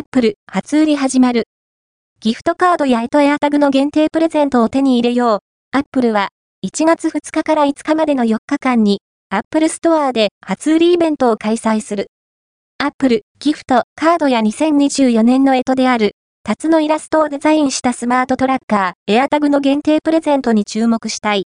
Apple 初売り始まる。ギフトカードやエトエアタグの限定プレゼントを手に入れよう。 Apple は1月2日から5日までの4日間に Apple Store で初売りイベントを開催する。 Apple ギフトカードや2024年の干支である辰のイラストをデザインしたスマートトラッカー AirTag の限定プレゼントに注目したい。